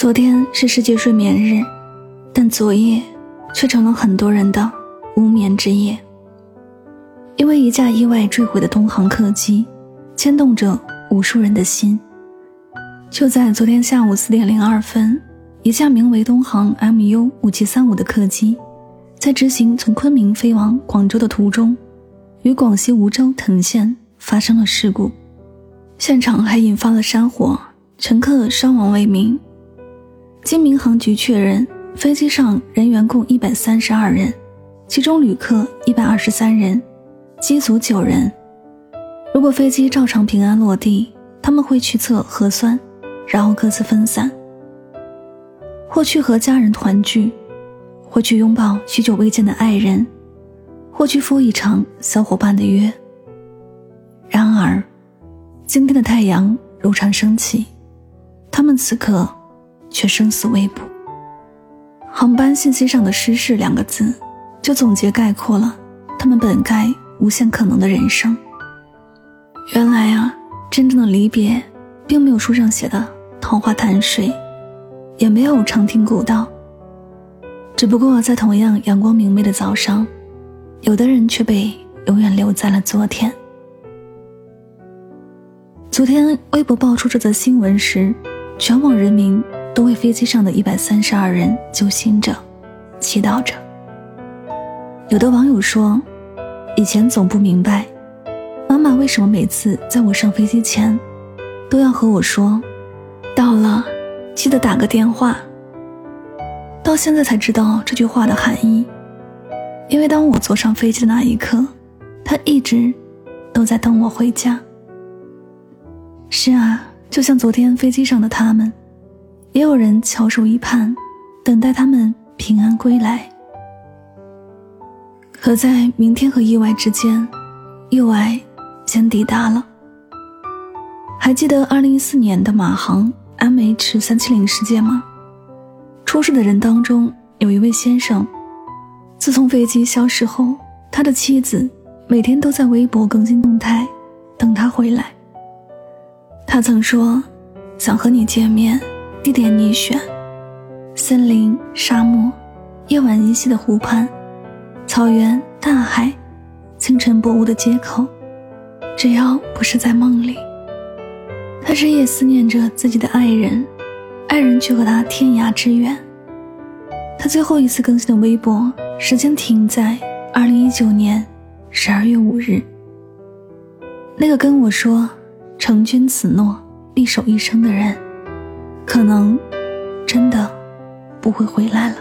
昨天是世界睡眠日，但昨夜却成了很多人的无眠之夜。因为一架意外坠毁的东航客机，牵动着无数人的心。就在昨天下午四点零二分，一架名为东航 MU 五七三五的客机，在执行从昆明飞往广州的途中，与广西梧州藤县发生了事故，现场还引发了山火，乘客伤亡未明。经民航局确认，飞机上人员共一百三十二人，其中旅客一百二十三人，机组九人。如果飞机照常平安落地，他们会去测核酸，然后各自分散，或去和家人团聚，或去拥抱许久未见的爱人，或去赴一场小伙伴的约。然而，今天的太阳如常升起，他们此刻。却生死未卜。航班信息上的“失事”两个字，就总结概括了他们本该无限可能的人生。原来啊，真正的离别，并没有书上写的桃花潭水，也没有长亭古道。只不过在同样阳光明媚的早上，有的人却被永远留在了昨天。昨天微博爆出这则新闻时，全网人民。都为飞机上的一百三十二人揪心着，祈祷着。有的网友说：“以前总不明白，妈妈为什么每次在我上飞机前，都要和我说，到了记得打个电话。”到现在才知道这句话的含义。因为当我坐上飞机的那一刻，他一直都在等我回家。是啊，就像昨天飞机上的他们。也有人翘首以盼，等待他们平安归来。可在明天和意外之间，意外先抵达了。还记得二零一四年的马航 MH 三七零事件吗？出事的人当中有一位先生，自从飞机消失后，他的妻子每天都在微博更新动态，等他回来。他曾说：“想和你见面。”地点你选：森林、沙漠、夜晚依稀的湖畔、草原、大海、清晨薄雾的街口，只要不是在梦里。他日夜思念着自己的爱人，爱人却和他天涯之远。他最后一次更新的微博，时间停在二零一九年十二月五日。那个跟我说“成君此诺，必守一生”的人。可能真的不会回来了。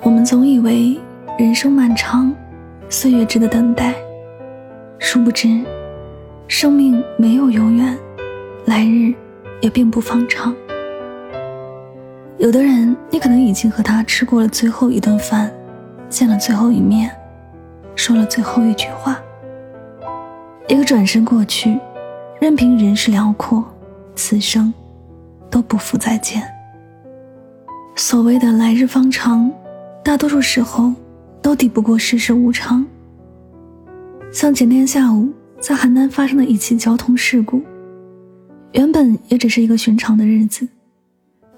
我们总以为人生漫长，岁月值得等待，殊不知，生命没有永远，来日也并不方长。有的人，你可能已经和他吃过了最后一顿饭，见了最后一面，说了最后一句话。一个转身过去，任凭人世辽阔，此生。都不复再见。所谓的来日方长，大多数时候都抵不过世事无常。像前天下午在邯郸发生的一起交通事故，原本也只是一个寻常的日子，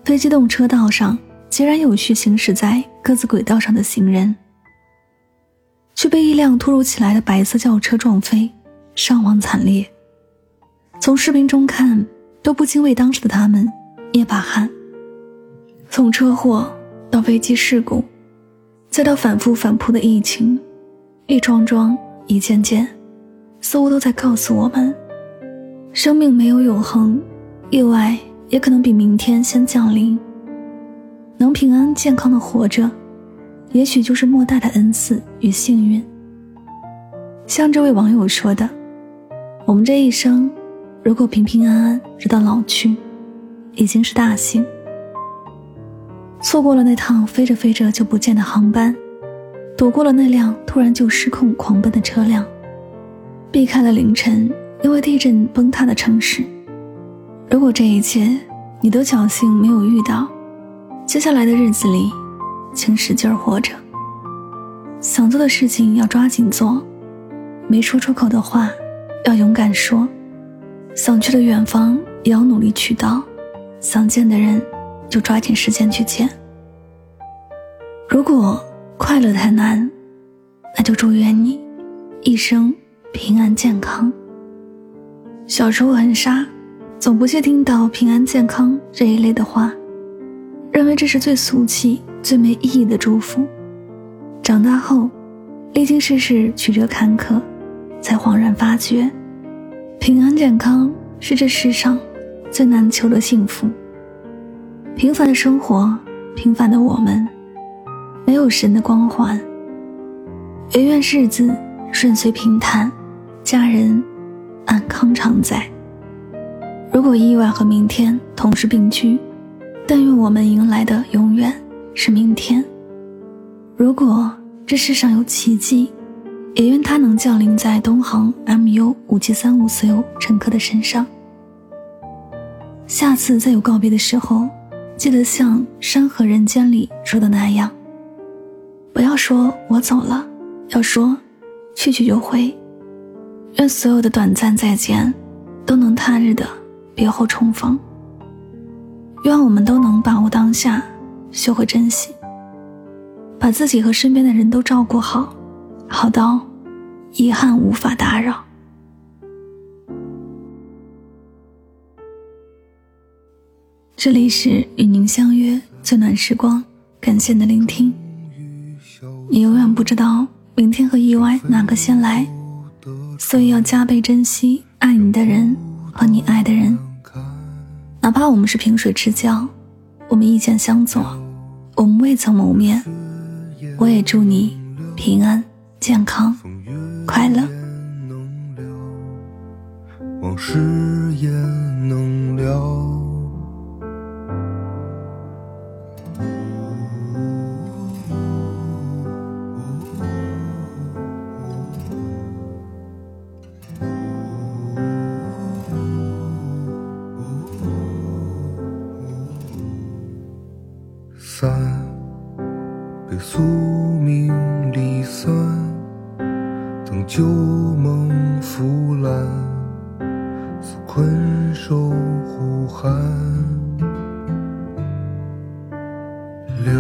非机动车道上井然有序行驶在各自轨道上的行人，却被一辆突如其来的白色轿车撞飞，伤亡惨烈。从视频中看，都不禁为当时的他们。捏把汗。从车祸到飞机事故，再到反复反扑的疫情，一桩桩一件件，似乎都在告诉我们：生命没有永恒，意外也可能比明天先降临。能平安健康的活着，也许就是莫大的恩赐与幸运。像这位网友说的：“我们这一生，如果平平安安直到老去。”已经是大幸。错过了那趟飞着飞着就不见的航班，躲过了那辆突然就失控狂奔的车辆，避开了凌晨因为地震崩塌的城市。如果这一切你都侥幸没有遇到，接下来的日子里，请使劲活着。想做的事情要抓紧做，没说出口的话要勇敢说，想去的远方也要努力去到。想见的人就抓紧时间去见。如果快乐太难，那就祝愿你一生平安健康。小时候很傻，总不屑听到“平安健康”这一类的话，认为这是最俗气、最没意义的祝福。长大后，历经世事曲折坎坷，才恍然发觉，平安健康是这世上最难求的幸福。平凡的生活，平凡的我们，没有神的光环。也愿日子顺遂平坦，家人。安康常在。如果意外和明天同时并居，但愿我们迎来的永远是明天。如果这世上有奇迹，也愿它能降临在东航 MU 五七三五所有乘客的身上。下次再有告别的时候，记得像《山河人间》里说的那样，不要说我走了，要说去去就回。愿所有的短暂再见，都能他日的别后重逢。愿我们都能把握当下，学会珍惜，把自己和身边的人都照顾好，好到遗憾无法打扰。这里是与您相约最暖时光，感谢您的聆听。你永远不知道明天和意外哪个先来。所以要加倍珍惜爱你的人和你爱的人，哪怕我们是萍水之交，我们意见相左，我们未曾谋面，我也祝你平安、健康、快乐。往事也能了。了，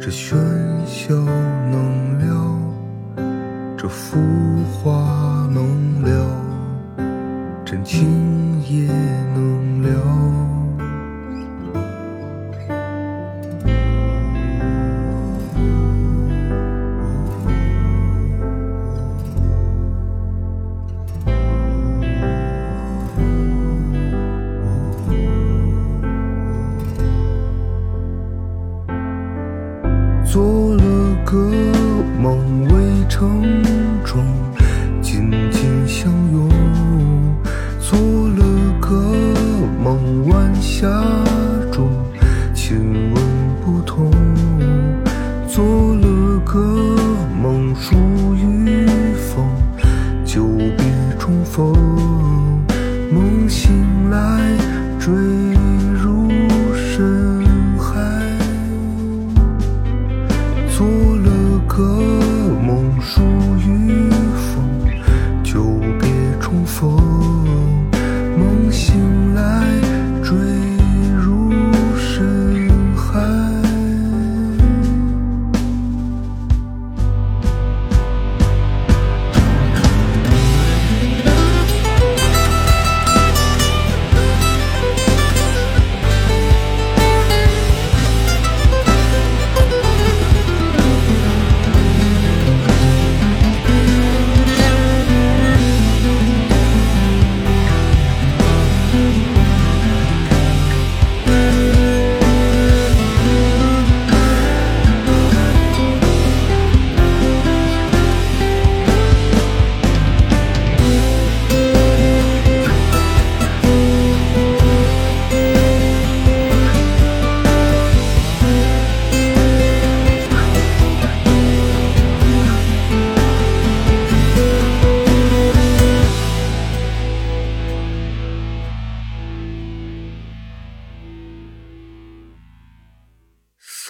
这喧嚣能了，这浮华能了，真情梦，晚霞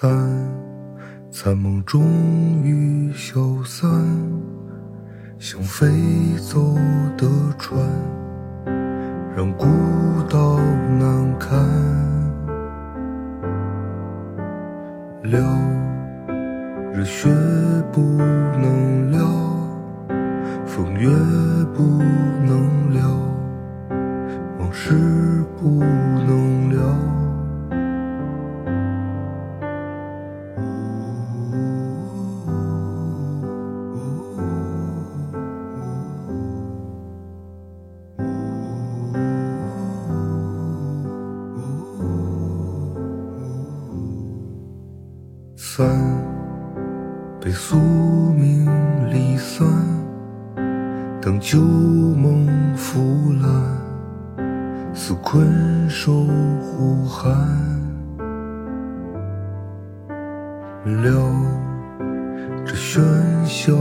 散，残梦终于消散，像飞走的船，让孤岛难堪。了，热血不能了，风月不能了，往事不能了。散，被宿命离散。等旧梦腐烂，似困兽呼喊。了，这喧嚣。